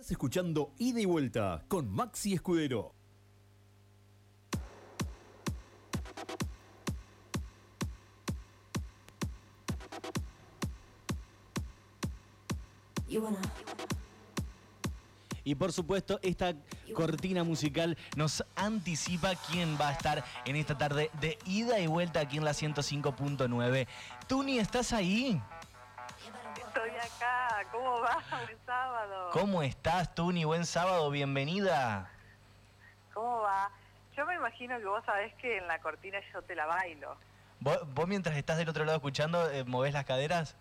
Estás escuchando Ida y Vuelta con Maxi Escudero. Y por supuesto, esta cortina musical nos anticipa quién va a estar en esta tarde de ida y vuelta aquí en la 105.9. Tuni, ¿estás ahí? ¿Cómo va? Buen sábado. ¿Cómo estás, Tuni? Buen sábado, bienvenida. ¿Cómo va? Yo me imagino que vos sabés que en la cortina yo te la bailo. ¿Vos, vos mientras estás del otro lado escuchando, eh, movés las caderas?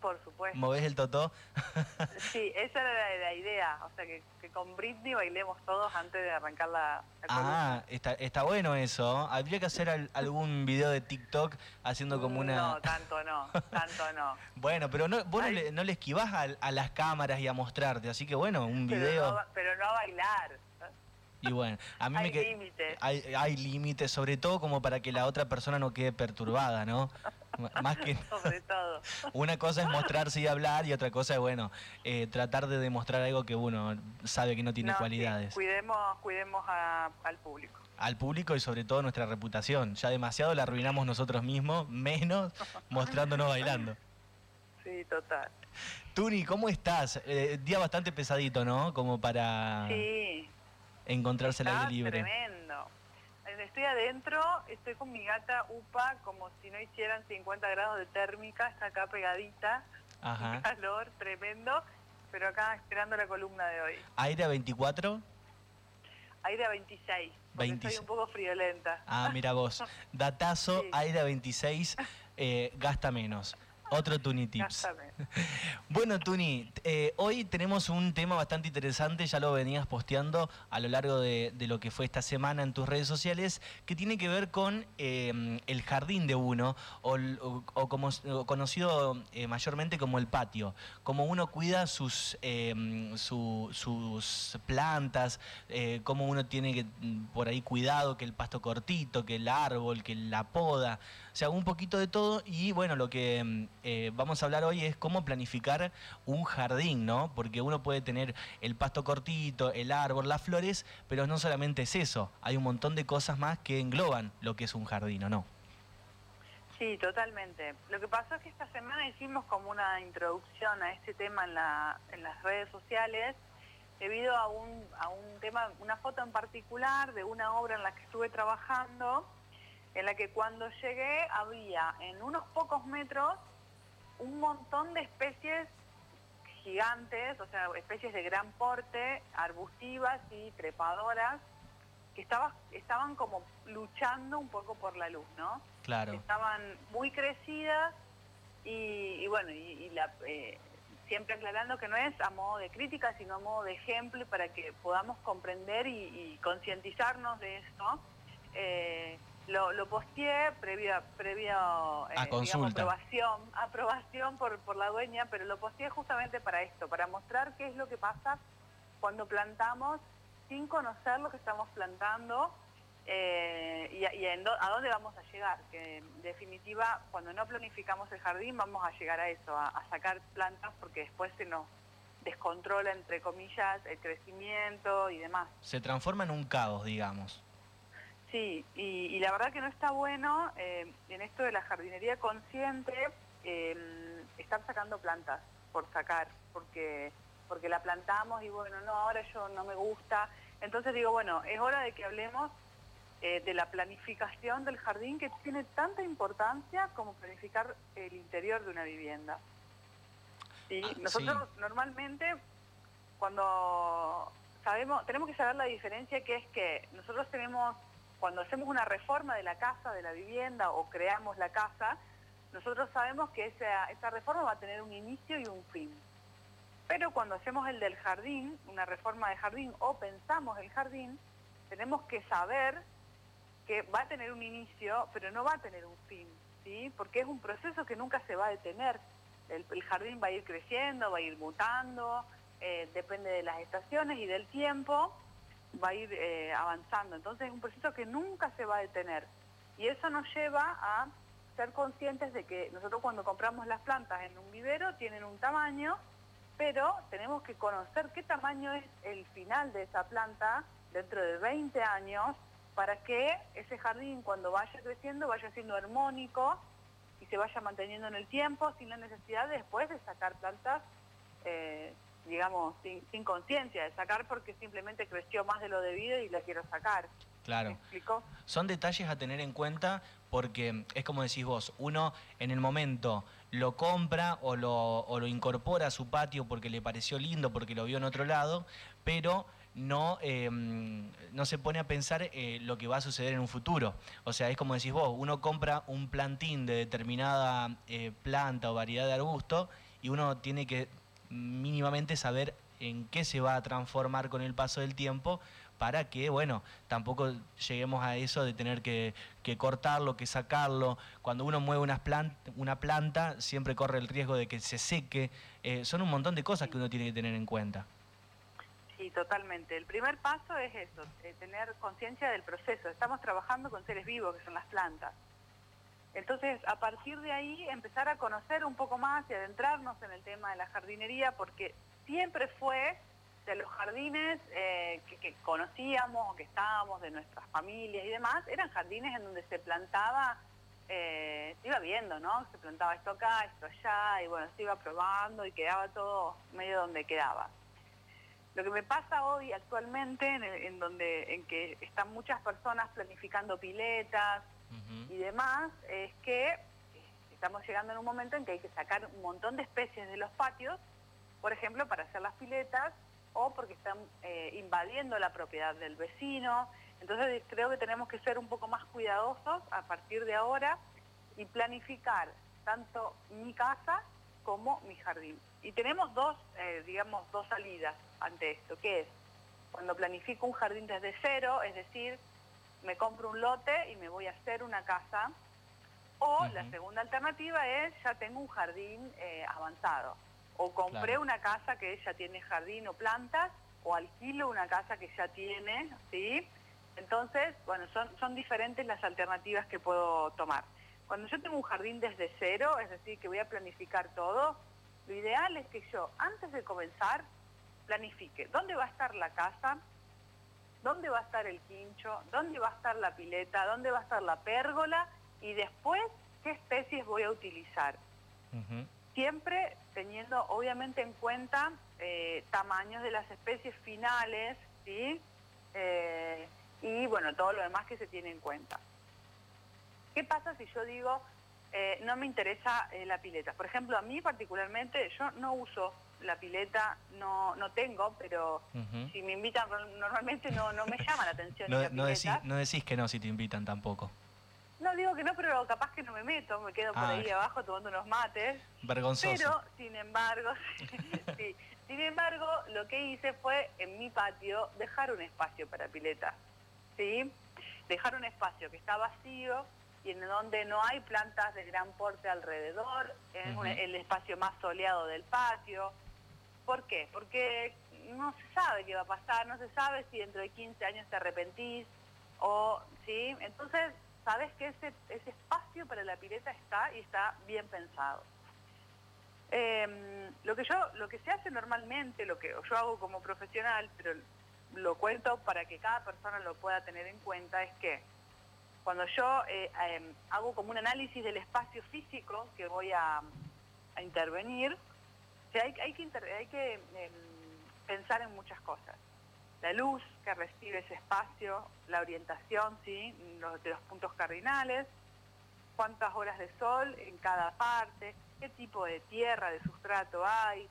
Por supuesto. ¿Movés el totó? Sí, esa era la, la idea. O sea, que, que con Britney bailemos todos antes de arrancar la, la Ah, está, está bueno eso. Habría que hacer al- algún video de TikTok haciendo como una... No, tanto no, tanto no. Bueno, pero no, vos no le, no le esquivás a, a las cámaras y a mostrarte, así que bueno, un Pero video... no, pero no a bailar. Y bueno, a mí Hay me límites. hay, hay límites, sobre todo como para que la otra persona no quede perturbada, ¿no? Más que Sobre todo. una cosa es mostrarse y hablar y otra cosa es, bueno, eh, tratar de demostrar algo que uno sabe que no tiene No, sí, cualidades. cuidemos cuidemos a- al público. Al público y sobre todo nuestra reputación. Ya demasiado la arruinamos nosotros mismos, menos mostrándonos bailando. Sí, total. Tuni, ¿cómo estás? Eh, día bastante pesadito, ¿no? Como para Sí. Encontrarse al aire libre. tremendo. Estoy adentro, estoy con mi gata Upa como si no hicieran 50 grados de térmica, está acá pegadita, Ajá. calor tremendo, pero acá esperando la columna de hoy. Aire a 24. Aire a 26, porque 26. estoy un poco friolenta. Ah, mira vos. Datazo, Sí. aire a 26, eh, gasta menos. Otro Tuni Tips. Bueno, Tuni, eh, hoy tenemos un tema bastante interesante, ya lo venías posteando a lo largo de, de lo que fue esta semana en tus redes sociales, que tiene que ver con eh, el jardín de uno, o, el- o- o como o conocido eh, mayormente como el patio, como uno cuida sus, su- sus plantas, cómo uno tiene que mm, por ahí cuidado, que el pasto cortito, que el árbol, que la poda, sea, un poquito de todo y bueno, lo que mm, eh, vamos a hablar hoy es cómo planificar un jardín, ¿no? Porque uno puede tener el pasto cortito, el árbol, las flores, pero no solamente es eso, hay un montón de cosas más que engloban lo que es un jardín, ¿o no? Sí, totalmente. Lo que pasó es que esta semana hicimos como una introducción a este tema en, la- en las redes sociales debido a un, a un tema, una foto en particular de una obra en la que estuve trabajando, en la que cuando llegué había en unos pocos metros un montón de especies gigantes, o sea, especies de gran porte, arbustivas y trepadoras, que estaba- estaban como luchando un poco por la luz, ¿no? Claro. estaban muy crecidas y, y bueno, y, y la, eh, siempre aclarando que no es a modo de crítica, sino a modo de ejemplo para que podamos comprender y, y concientizarnos de esto. Eh, lo, lo posteé previa, previa eh, digamos, consulta. aprobación, aprobación por, por la dueña, pero lo posteé justamente para esto, para mostrar qué es lo que pasa cuando plantamos sin conocer lo que estamos plantando eh, y, a- y a dónde vamos a llegar. Que en definitiva, cuando no planificamos el jardín, vamos a llegar a eso, a, a sacar plantas porque después se nos descontrola, entre comillas, el crecimiento y demás. Se transforma en un caos, digamos. Sí, y, y la verdad que no está bueno eh, en esto de la jardinería consciente eh, estar sacando plantas por sacar, porque, porque la plantamos y bueno, no, ahora yo no me gusta. Entonces digo, bueno, es hora de que hablemos eh, de la planificación del jardín que tiene tanta importancia como planificar el interior de una vivienda. ¿Sí? Ah, Nosotros normalmente cuando sabemos, tenemos que saber la diferencia que es que nosotros tenemos, cuando hacemos una reforma de la casa, de la vivienda o creamos la casa, nosotros sabemos que esa, reforma va a tener un inicio y un fin. Pero cuando hacemos el del jardín, una reforma de jardín o pensamos el jardín, tenemos que saber que va a tener un inicio, pero no va a tener un fin, ¿sí? Porque es un proceso que nunca se va a detener. El, el jardín va a ir creciendo, va a ir mutando, eh, depende de las estaciones y del tiempo, va a ir eh, avanzando. Entonces es un proceso que nunca se va a detener. Y eso nos lleva a ser conscientes de que nosotros cuando compramos las plantas en un vivero tienen un tamaño pero tenemos que conocer qué tamaño es el final de esa planta dentro de 20 años para que ese jardín cuando vaya creciendo vaya siendo armónico y se vaya manteniendo en el tiempo sin la necesidad después de sacar plantas, eh, digamos, sin, conciencia, de sacar porque simplemente creció más de lo debido y la quiero sacar. Claro. Son detalles a tener en cuenta porque es como decís vos, uno en el momento lo compra o lo, o lo incorpora a su patio porque le pareció lindo, porque lo vio en otro lado, pero no, em, no se pone a pensar eh, lo que va a suceder en un futuro. O sea, es como decís vos, uno compra un plantín de determinada eh, planta o variedad de arbusto y uno tiene que mínimamente saber en qué se va a transformar con el paso del tiempo para que, bueno, tampoco lleguemos a eso de tener que, cortarlo, que sacarlo. Cuando uno mueve una planta, siempre corre el riesgo de que se seque. Eh, son un montón de cosas que uno tiene que tener en cuenta. Sí, totalmente. El primer paso es eso, eh, tener conciencia del proceso. Estamos trabajando con seres vivos, que son las plantas. Entonces, a partir de ahí, empezar a conocer un poco más y adentrarnos en el tema de la jardinería, porque siempre fue de los jardines eh, que, conocíamos, que estábamos, de nuestras familias y demás, eran jardines en donde se plantaba, eh, se iba viendo, ¿no? Se plantaba esto acá, esto allá, y bueno, se iba probando y quedaba todo medio donde quedaba. Lo que me pasa hoy actualmente, en, donde en que están muchas personas planificando piletas y demás, es que eh, estamos llegando en un momento en que hay que sacar un montón de especies de los patios, por ejemplo, para hacer las piletas o porque están eh, invadiendo la propiedad del vecino. Entonces creo que tenemos que ser un poco más cuidadosos a partir de ahora y planificar tanto mi casa como mi jardín. Y tenemos dos, eh, digamos, dos salidas ante esto, que es cuando planifico un jardín desde cero, es decir, me compro un lote y me voy a hacer una casa, o la segunda alternativa es ya tengo un jardín eh, avanzado, o compré una casa que ya tiene jardín o plantas, o alquilo una casa que ya tiene, ¿sí? Entonces, bueno, son, son diferentes las alternativas que puedo tomar. Cuando yo tengo un jardín desde cero, es decir, que voy a planificar todo, lo ideal es que yo, antes de comenzar, planifique dónde va a estar la casa, dónde va a estar el quincho, dónde va a estar la pileta, dónde va a estar la pérgola y después qué especies voy a utilizar. Siempre teniendo obviamente en cuenta eh, tamaños de las especies finales, ¿sí? Eh, y bueno, todo lo demás que se tiene en cuenta. ¿Qué pasa si yo digo, eh, no me interesa la pileta? Por ejemplo, a mí particularmente, yo no uso la pileta, no, no tengo, pero si me invitan normalmente no, no me llama la atención. no, no, decís, que no si te invitan tampoco. No digo que no, pero capaz que no me meto, me quedo por ah. ahí abajo tomando unos mates. Vergonzoso. Pero, sin embargo, sin embargo, lo que hice fue en mi patio dejar un espacio para pileta. ¿sí? Dejar un espacio que está vacío y en donde no hay plantas de gran porte alrededor, es el espacio más soleado del patio. ¿Por qué? Porque no se sabe qué va a pasar, no se sabe si dentro de 15 años te arrepentís o, ¿sí? Entonces, sabes que ese, espacio para la pileta está y está bien pensado. Em, lo que yo, lo que se hace normalmente, lo que yo hago como profesional, pero lo cuento para que cada persona lo pueda tener en cuenta, es que cuando yo eh, em, hago como un análisis del espacio físico que voy a, intervenir, hay, que, em, pensar en muchas cosas. La luz que recibe ese espacio, la orientación ¿sí? los, de los puntos cardinales, cuántas horas de sol en cada parte, qué tipo de tierra, de sustrato hay,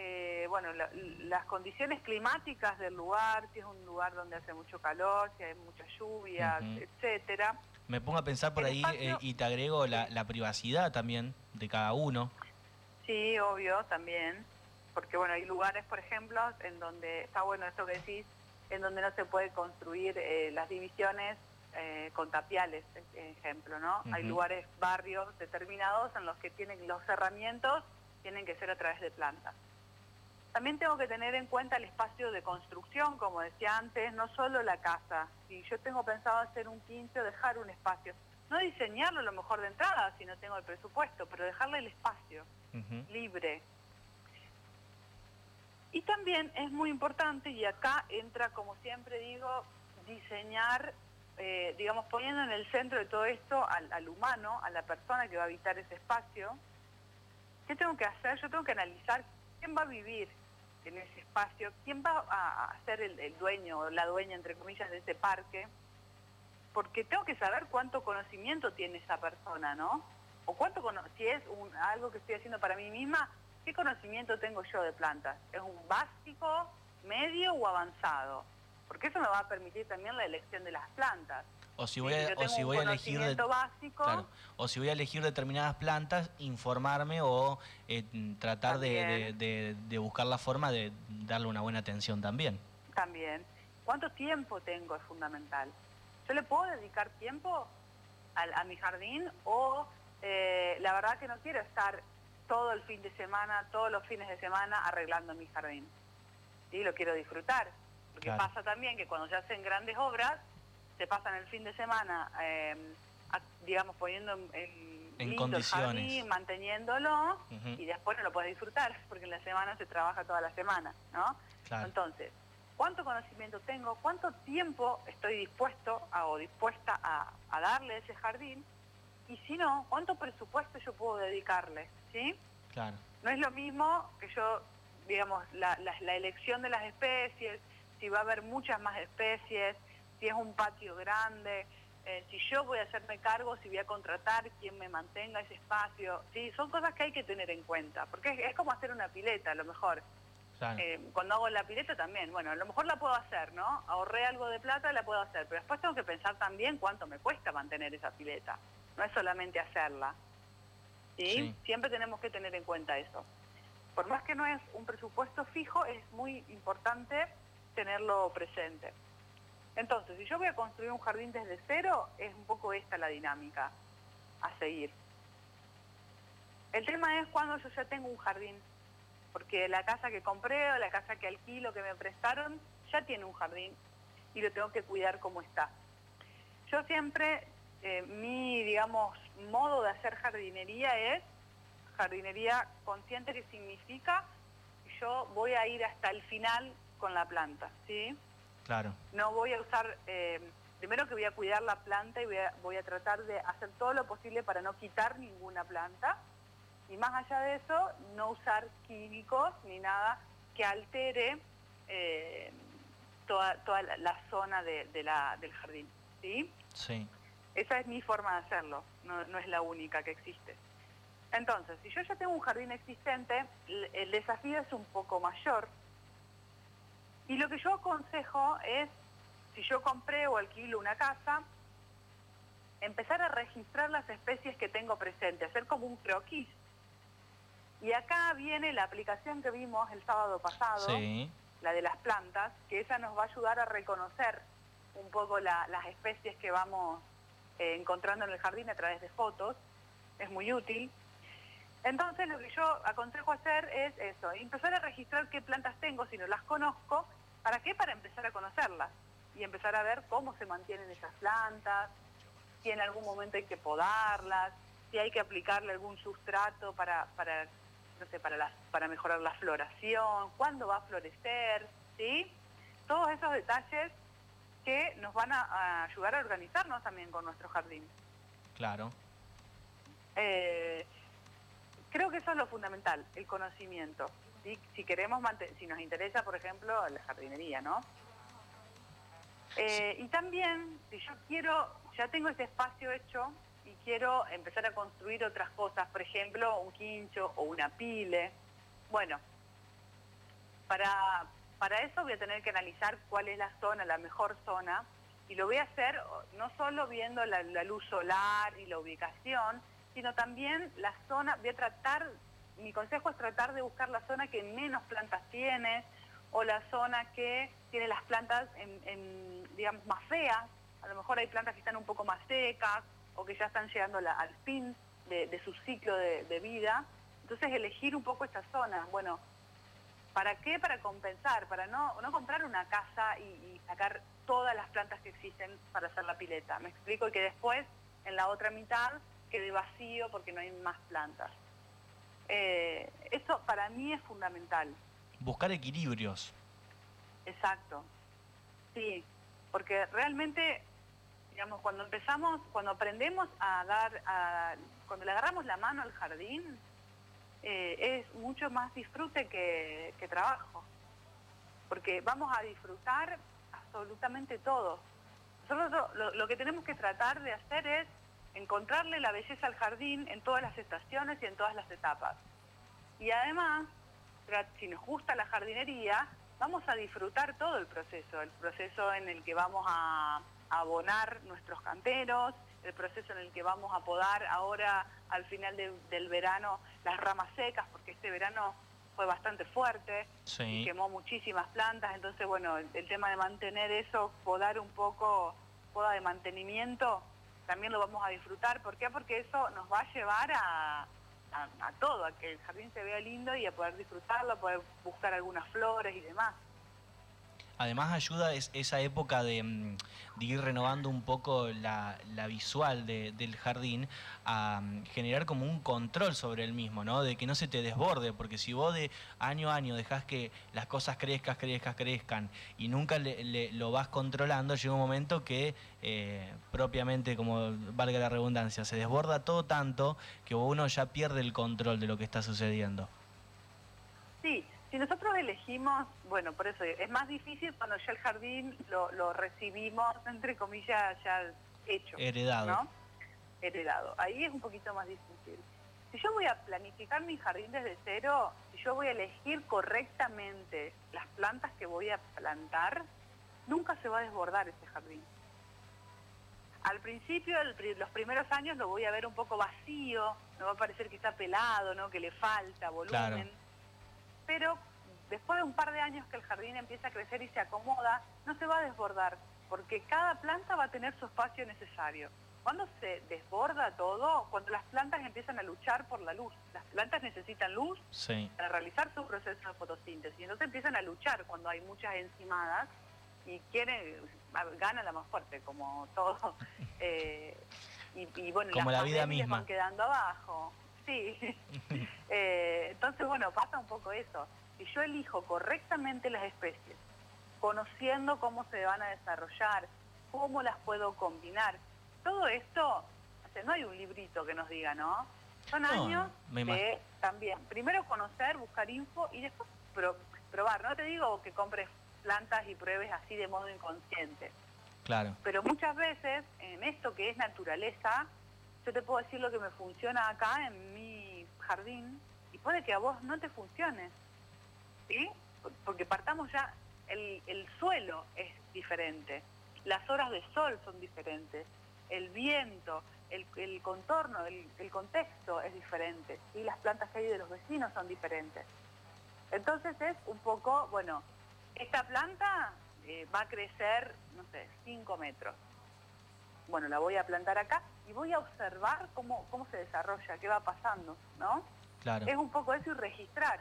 eh, bueno, las condiciones climáticas del lugar, si es un lugar donde hace mucho calor, si hay muchas lluvias, etcétera. Me pongo a pensar por ahí eh, y te agrego la, privacidad también de cada uno. Sí, obvio, también. Porque bueno, hay lugares, por ejemplo, en donde está bueno esto que decís, en donde no se puede construir eh, las divisiones con tapiales, ejemplo, ¿no? Hay lugares, barrios determinados en los que tienen los cerramientos, tienen que ser a través de plantas. También tengo que tener en cuenta el espacio de construcción, como decía antes, no solo la casa. Si yo tengo pensado hacer un 15 dejar un espacio. No diseñarlo lo mejor de entrada si no tengo el presupuesto, pero dejarle el espacio libre. Y también es muy importante, y acá entra, como siempre digo, diseñar, eh, digamos, poniendo en el centro de todo esto al, al humano, a la persona que va a habitar ese espacio. ¿Qué tengo que hacer? Yo tengo que analizar quién va a vivir en ese espacio, quién va a, ser el, dueño o la dueña, entre comillas, de ese parque, porque tengo que saber cuánto conocimiento tiene esa persona, ¿no? O cuánto, si es un, algo que estoy haciendo para mí misma, ¿qué conocimiento tengo yo de plantas? ¿Es un básico, medio o avanzado? Porque eso me va a permitir también la elección de las plantas. O si voy a, o si voy a elegir básico, o si voy a elegir determinadas plantas, informarme o eh, tratar de, buscar la forma de darle una buena atención también. También. ¿Cuánto tiempo tengo es fundamental? ¿Yo le puedo dedicar tiempo a, mi jardín o eh, la verdad que no quiero estar todo el fin de semana, todos los fines de semana arreglando mi jardín? ¿Sí? Lo quiero disfrutar. Porque pasa también que cuando se hacen grandes obras, se pasan el fin de semana, em, digamos, poniendo en, en condiciones. manteniéndolo, y después no lo puedes disfrutar, porque en la semana se trabaja toda la semana, ¿no? Entonces, ¿cuánto conocimiento tengo? ¿Cuánto tiempo estoy dispuesto o dispuesta a, darle a ese jardín? Y si no, ¿cuánto presupuesto yo puedo dedicarle? ¿Sí? Claro. No es lo mismo que yo, digamos, la elección de las especies, si va a haber muchas más especies, si es un patio grande, eh, si yo voy a hacerme cargo, si voy a contratar quien me mantenga ese espacio. Sí, son cosas que hay que tener en cuenta, porque es, como hacer una pileta a lo mejor. Eh, cuando hago la pileta también, bueno, a lo mejor la puedo hacer, ¿no? Ahorré algo de plata, la puedo hacer, pero después tengo que pensar también cuánto me cuesta mantener esa pileta. No es solamente hacerla. sí. Siempre tenemos que tener en cuenta eso. Por más que no es un presupuesto fijo, es muy importante tenerlo presente. Entonces, si yo voy a construir un jardín desde cero, es un poco esta la dinámica a seguir. El tema es cuando yo ya tengo un jardín, porque la casa que compré o la casa que alquilo, que me prestaron, ya tiene un jardín y lo tengo que cuidar como está. Yo siempre, eh, mi, digamos, modo de hacer jardinería es jardinería consciente que significa que yo voy a ir hasta el final con la planta, ¿sí? No voy a usar, eh, primero que voy a cuidar la planta y voy a, tratar de hacer todo lo posible para no quitar ninguna planta. Y más allá de eso, no usar químicos ni nada que altere eh, toda, la, zona de, del jardín. ¿sí? Sí. Esa es mi forma de hacerlo, no, no, es la única que existe. Entonces, si yo ya tengo un jardín existente, el desafío es un poco mayor, y lo que yo aconsejo es, si yo compré o alquilo una casa, empezar a registrar las especies que tengo presentes, hacer como un croquis. Y acá viene la aplicación que vimos el sábado pasado, la de las plantas, que esa nos va a ayudar a reconocer un poco las especies que vamos eh, encontrando en el jardín a través de fotos. Es muy útil. Entonces lo que yo aconsejo hacer es eso, empezar a registrar qué plantas tengo si no las conozco ¿Para qué? Para empezar a conocerlas y empezar a ver cómo se mantienen esas plantas, si en algún momento hay que podarlas, si hay que aplicarle algún sustrato para, para, no sé, para, para mejorar la floración, cuándo va a florecer, ¿sí? Todos esos detalles que nos van a, ayudar a organizarnos también con nuestro jardín. Claro. Eh, creo que eso es lo fundamental, el conocimiento si, queremos si nos interesa, por ejemplo, la jardinería, ¿no? Eh, y también, si yo quiero, ya tengo ese espacio hecho y quiero empezar a construir otras cosas, por ejemplo, un quincho o una pile, bueno, para, para eso voy a tener que analizar cuál es la zona, la mejor zona, y lo voy a hacer no solo viendo la, luz solar y la ubicación, sino también la zona, voy a tratar mi consejo es tratar de buscar la zona que menos plantas tiene o la zona que tiene las plantas, en, digamos, más feas. A lo mejor hay plantas que están un poco más secas o que ya están llegando al fin de, su ciclo de, vida. Entonces elegir un poco esta zona. Bueno, ¿para qué? Para compensar, para no, no comprar una casa y, y sacar todas las plantas que existen para hacer la pileta. Me explico que después, en la otra mitad, quede vacío porque no hay más plantas. Eh, eso para mí es fundamental. Buscar equilibrios. Exacto. Sí, porque realmente, digamos, cuando empezamos, cuando aprendemos a dar, cuando le agarramos la mano al jardín, eh, es mucho más disfrute que, trabajo. Porque vamos a disfrutar absolutamente todo. Nosotros lo que tenemos que tratar de hacer es encontrarle la belleza al jardín en todas las estaciones y en todas las etapas. Y además, si nos gusta la jardinería, vamos a disfrutar todo el proceso, el proceso en el que vamos a abonar nuestros canteros, el proceso en el que vamos a podar ahora al final del verano las ramas secas, porque este verano fue bastante fuerte, y quemó muchísimas plantas, entonces bueno, el, el, tema de mantener eso, podar un poco, poda de mantenimiento, también lo vamos a disfrutar. ¿Por qué? Porque eso nos va a llevar a, a, todo, a que el jardín se vea lindo y a poder disfrutarlo, a poder buscar algunas flores y demás. Además ayuda esa época mm, de, ir renovando un poco la, visual del jardín a mm, generar como un control sobre el mismo, ¿no? De que no se te desborde, porque si vos de año a año dejás que las cosas crezcan, crezcan, crezcan y nunca lo vas controlando, llega un momento que eh, propiamente, como valga la redundancia, se desborda todo tanto que uno ya pierde el control de lo que está sucediendo. Sí, si nosotros elegimos, bueno, por eso es más difícil cuando ya el jardín lo, recibimos, entre comillas, ya hecho. Heredado. ¿no? Heredado. Ahí es un poquito más difícil. Si yo voy a planificar mi jardín desde cero, si yo voy a elegir correctamente las plantas que voy a plantar, nunca se va a desbordar ese jardín. Al principio, los primeros años lo voy a ver un poco vacío, me va a parecer que está pelado, ¿no? que le falta volumen pero después de un par de años que el jardín empieza a crecer y se acomoda, no se va a desbordar, porque cada planta va a tener su espacio necesario. Cuando se desborda todo, cuando las plantas empiezan a luchar por la luz, las plantas necesitan luz para realizar su proceso de fotosíntesis, entonces empiezan a luchar cuando hay muchas enzimadas y quieren, gana la más fuerte, como todo. Eh, y, bueno, como las la vida misma. van quedando abajo. Sí. Eh, entonces, bueno, pasa un poco eso. Si yo elijo correctamente las especies, conociendo cómo se van a desarrollar, cómo las puedo combinar, todo esto, no hay un librito que nos diga, ¿no? Son años de también, primero conocer, buscar info y después probar. No te digo que compres plantas y pruebes así de modo inconsciente. Claro. Pero muchas veces en esto que es naturaleza, yo te puedo decir lo que me funciona acá en mi jardín y puede que a vos no te funcione, ¿sí? Porque partamos ya, el, suelo es diferente, las horas de sol son diferentes, el viento, el, contorno, el, contexto es diferente, y las plantas que hay de los vecinos son diferentes. Entonces es un poco, bueno, esta planta eh, va a crecer, no sé, 5 metros bueno, la voy a plantar acá y voy a observar cómo, cómo se desarrolla, qué va pasando, ¿no? Claro. Es un poco eso y registrar.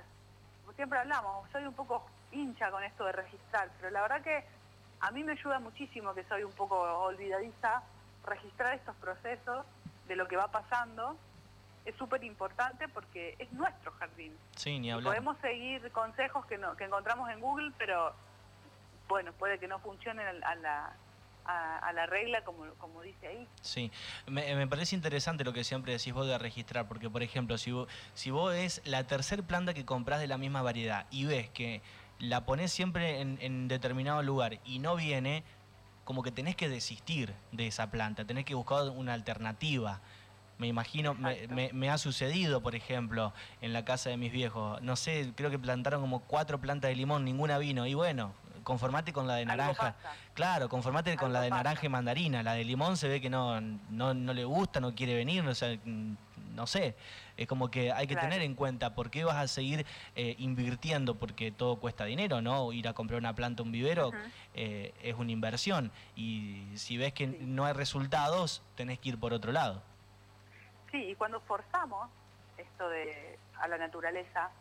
Como siempre hablamos, soy un poco hincha con esto de registrar, pero la verdad que a mí me ayuda muchísimo que soy un poco olvidadiza, registrar estos procesos de lo que va pasando es súper importante porque es nuestro jardín. Sí, ni hablar. Podemos seguir consejos que, no, que encontramos en Google, pero bueno, puede que no funcionen a la, a, la regla, como, como dice ahí. Sí, me, parece interesante lo que siempre decís vos de registrar, porque por ejemplo, si vos, si vos es la tercer planta que compras de la misma variedad y ves que la pones siempre en, determinado lugar y no viene, como que tenés que desistir de esa planta, tenés que buscar una alternativa. Me imagino, me, me, ha sucedido, por ejemplo, en la casa de mis viejos. No sé, creo que plantaron como cuatro plantas de limón, ninguna vino. Y bueno, conformate con la de naranja. Claro, conformate con la de naranja y mandarina. La de limón se ve que no, no, le gusta, no quiere venir, no, no sé. Es como que hay que tener en cuenta por qué vas a seguir eh, invirtiendo, porque todo cuesta dinero, ¿no? Ir a comprar una planta, un vivero, eh, es una inversión. Y si ves que no hay resultados, tenés que ir por otro lado. Sí, y cuando forzamos esto de a la naturaleza,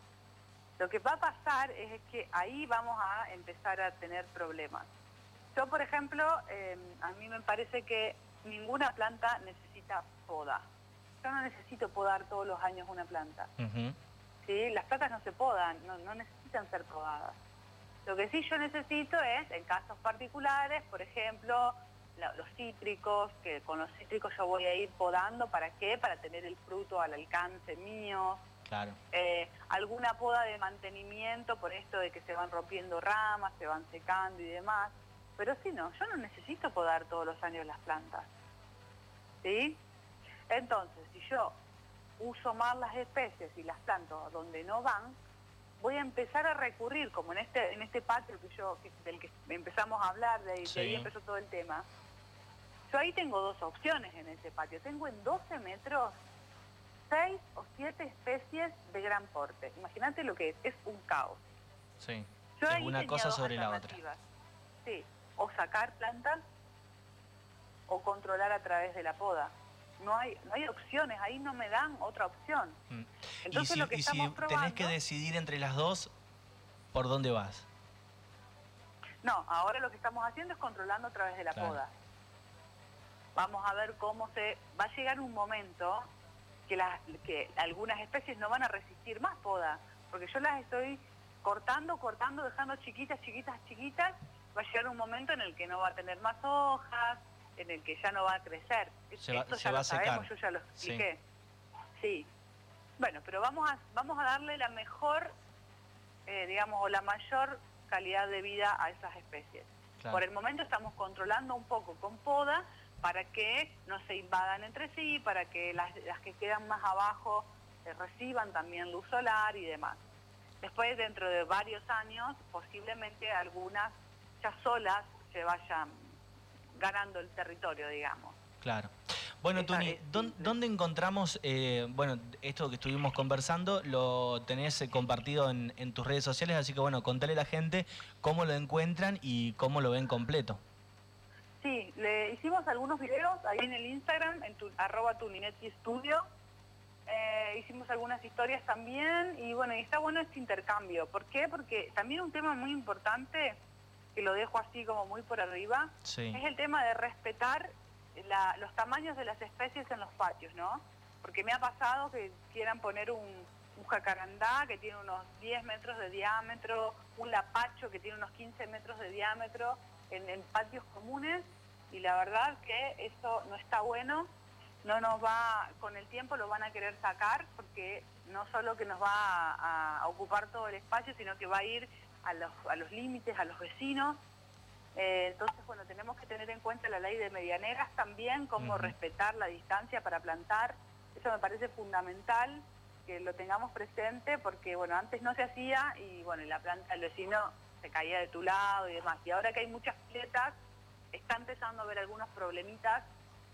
lo que va a pasar es que ahí vamos a empezar a tener problemas. Yo, por ejemplo, em, a mí me parece que ninguna planta necesita poda. Yo no necesito podar todos los años una planta. ¿Sí? Las plantas no se podan, no, necesitan ser podadas. Lo que sí yo necesito es, en casos particulares, por ejemplo, los cítricos, que con los cítricos yo voy a ir podando, ¿para qué? Para tener el fruto al alcance mío. Claro. Eh, alguna poda de mantenimiento por esto de que se van rompiendo ramas, se van secando y demás. Pero si no, yo no necesito podar todos los años las plantas. ¿Sí? Entonces, si yo uso más las especies y las planto donde no van, voy a empezar a recurrir, como en este, en este patio que yo, del que empezamos a hablar, de, de ahí empezó todo el tema, yo ahí tengo dos opciones en ese patio. Tengo en 12 metros seis o siete especies de gran porte. Imagínate lo que es, es un caos. Sí, una cosa sobre la otra. Sí, o sacar plantas o controlar a través de la poda. No hay, no hay opciones, ahí no me dan otra opción. Mm. Entonces, y si, lo que y si tenés que decidir entre las dos, ¿por dónde vas? No, ahora lo que estamos haciendo es controlando a través de la poda. Vamos a ver cómo se... Va a llegar un momento que, las, que algunas especies no van a resistir más poda, porque yo las estoy cortando, cortando, dejando chiquitas, chiquitas, chiquitas, va a llegar un momento en el que no va a tener más hojas, en el que ya no va a crecer. Se Esto ya lo sabemos, yo ya lo expliqué. Sí. Bueno, pero vamos a, vamos a darle la mejor, eh, digamos, o la mayor calidad de vida a esas especies. Por el momento estamos controlando un poco con poda, para que no se invadan entre sí, para que las, que quedan más abajo eh, reciban también luz solar y demás. Después, dentro de varios años, posiblemente algunas ya solas se vayan ganando el territorio, digamos. Claro. Bueno, Tuni, ¿dónde, encontramos, eh, bueno, esto que estuvimos conversando, lo tenés eh, compartido en, en, tus redes sociales, así que bueno, contale a la gente cómo lo encuentran y cómo lo ven completo. Sí, le hicimos algunos videos ahí en el Instagram, en tu, arroba Tuninetti Studio. Eh, hicimos algunas historias también y bueno, y está bueno este intercambio. ¿Por qué? Porque también un tema muy importante, que lo dejo así como muy por arriba, es el tema de respetar los tamaños de las especies en los patios, ¿no? Porque me ha pasado que quieran poner un, un jacarandá que tiene unos 10 metros de diámetro, un lapacho que tiene unos 15 metros de diámetro en patios comunes y la verdad que eso no está bueno, no nos va, con el tiempo lo van a querer sacar porque no solo que nos va a, ocupar todo el espacio, sino que va a ir a los, a los límites, a los vecinos. Eh, entonces, bueno, tenemos que tener en cuenta la ley de medianeras también, cómo respetar la distancia para plantar. Eso me parece fundamental que lo tengamos presente porque, bueno, antes no se hacía y, bueno, la planta del vecino se caía de tu lado y demás. Y ahora que hay muchas piletas, está empezando a haber algunos problemitas,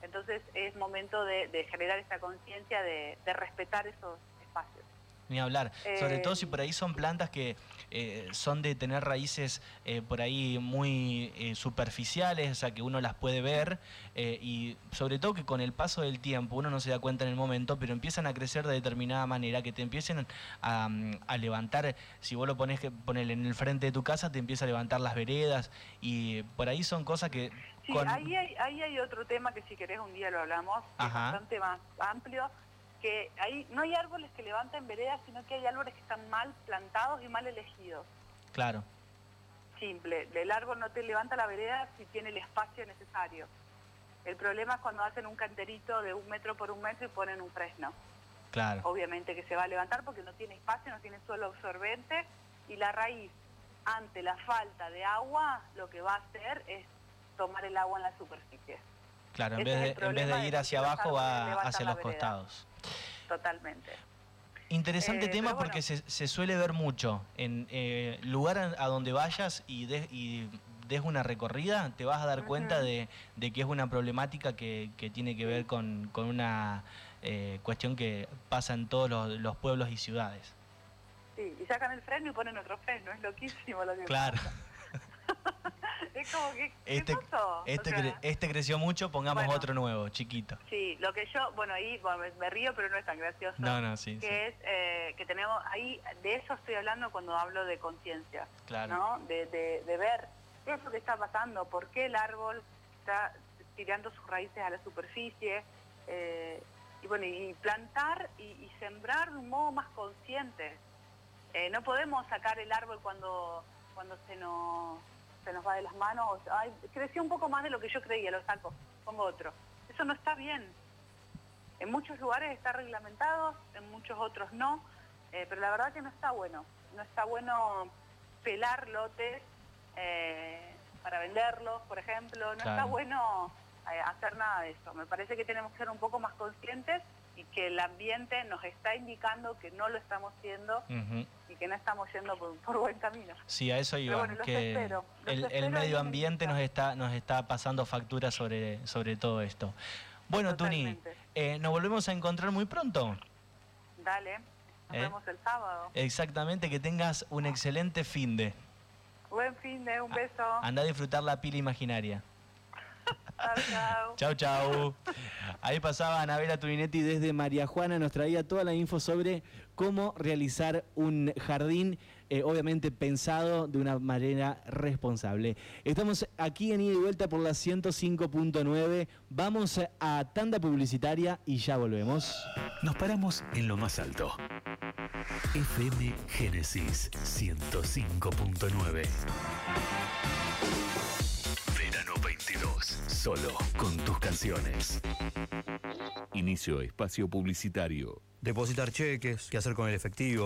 entonces es momento de, generar esta conciencia de, respetar esos espacios. Ni hablar, sobre todo si por ahí son plantas que eh, son de tener raíces eh, por ahí muy eh, superficiales, o sea que uno las puede ver y sobre todo que con el paso del tiempo uno no se da cuenta en el momento, pero empiezan a crecer de determinada manera, que te empiecen a, levantar, si vos lo pones ponerle en el frente de tu casa, te empieza a levantar las veredas y por ahí son cosas que... Sí, ahí, hay, ahí hay otro tema que si querés un día lo hablamos, que es bastante más amplio, que ahí no hay árboles que levanten veredas, sino que hay árboles que están mal plantados y mal elegidos. Claro. Simple, el árbol no te levanta la vereda si tiene el espacio necesario. El problema es cuando hacen un canterito de un metro por un metro y ponen un fresno. Claro. Obviamente que se va a levantar porque no tiene espacio, no tiene suelo absorbente y la raíz, ante la falta de agua, lo que va a hacer es tomar el agua en la superficie. Claro, en vez, de, en vez, de, ir hacia abajo va hacia los costados totalmente. Interesante eh, tema porque se, suele ver mucho. En eh, lugar a, donde vayas y, des una recorrida, te vas a dar cuenta de, que es una problemática que, tiene que ver con, una eh, cuestión que pasa en todos los, pueblos y ciudades. Sí, y sacan el freno y ponen otro freno, es loquísimo lo que Claro. es como que, este, Este, este, creció mucho, pongamos otro nuevo, chiquito. Sí, lo que yo, bueno, ahí me río, pero no es tan gracioso. No, no, sí. Que es eh, que tenemos, ahí, de eso estoy hablando cuando hablo de conciencia. Claro. ¿no? De, de, ver qué es lo que está pasando, por qué el árbol está tirando sus raíces a la superficie. Eh, y bueno, y plantar y, y, sembrar de un modo más consciente. Eh, no podemos sacar el árbol cuando, cuando se, nos, se nos va de las manos. Ay, creció un poco más de lo que yo creía, lo saco, pongo otro. Eso no está bien. En muchos lugares está reglamentado, en muchos otros no, eh, pero la verdad que no está bueno. No está bueno pelar lotes eh, para venderlos, por ejemplo. No está bueno eh, hacer nada de eso. Me parece que tenemos que ser un poco más conscientes y que el ambiente nos está indicando que no lo estamos haciendo y que no estamos yendo por, por buen camino. Sí, a eso iba, bueno, que espero, el, medio en ambiente nos está, nos está pasando factura sobre, sobre todo esto. Bueno, Tuni, Totalmente. eh, nos volvemos a encontrar muy pronto. Dale, nos ¿Eh? vemos el sábado. Exactamente, que tengas un excelente fin de. Buen fin de, un beso. Anda a disfrutar la pila imaginaria. Chao, chao. Chau, chau. Ahí pasaba Anabela Turinetti desde María Juana, nos traía toda la info sobre cómo realizar un jardín, eh, obviamente pensado de una manera responsable. Estamos aquí en ida y vuelta por la 105.9, vamos a tanda publicitaria y ya volvemos. Nos paramos en lo más alto. FM Génesis 105.9. Verano 22. Solo con tus canciones. Inicio espacio publicitario. Depositar cheques, qué hacer con el efectivo.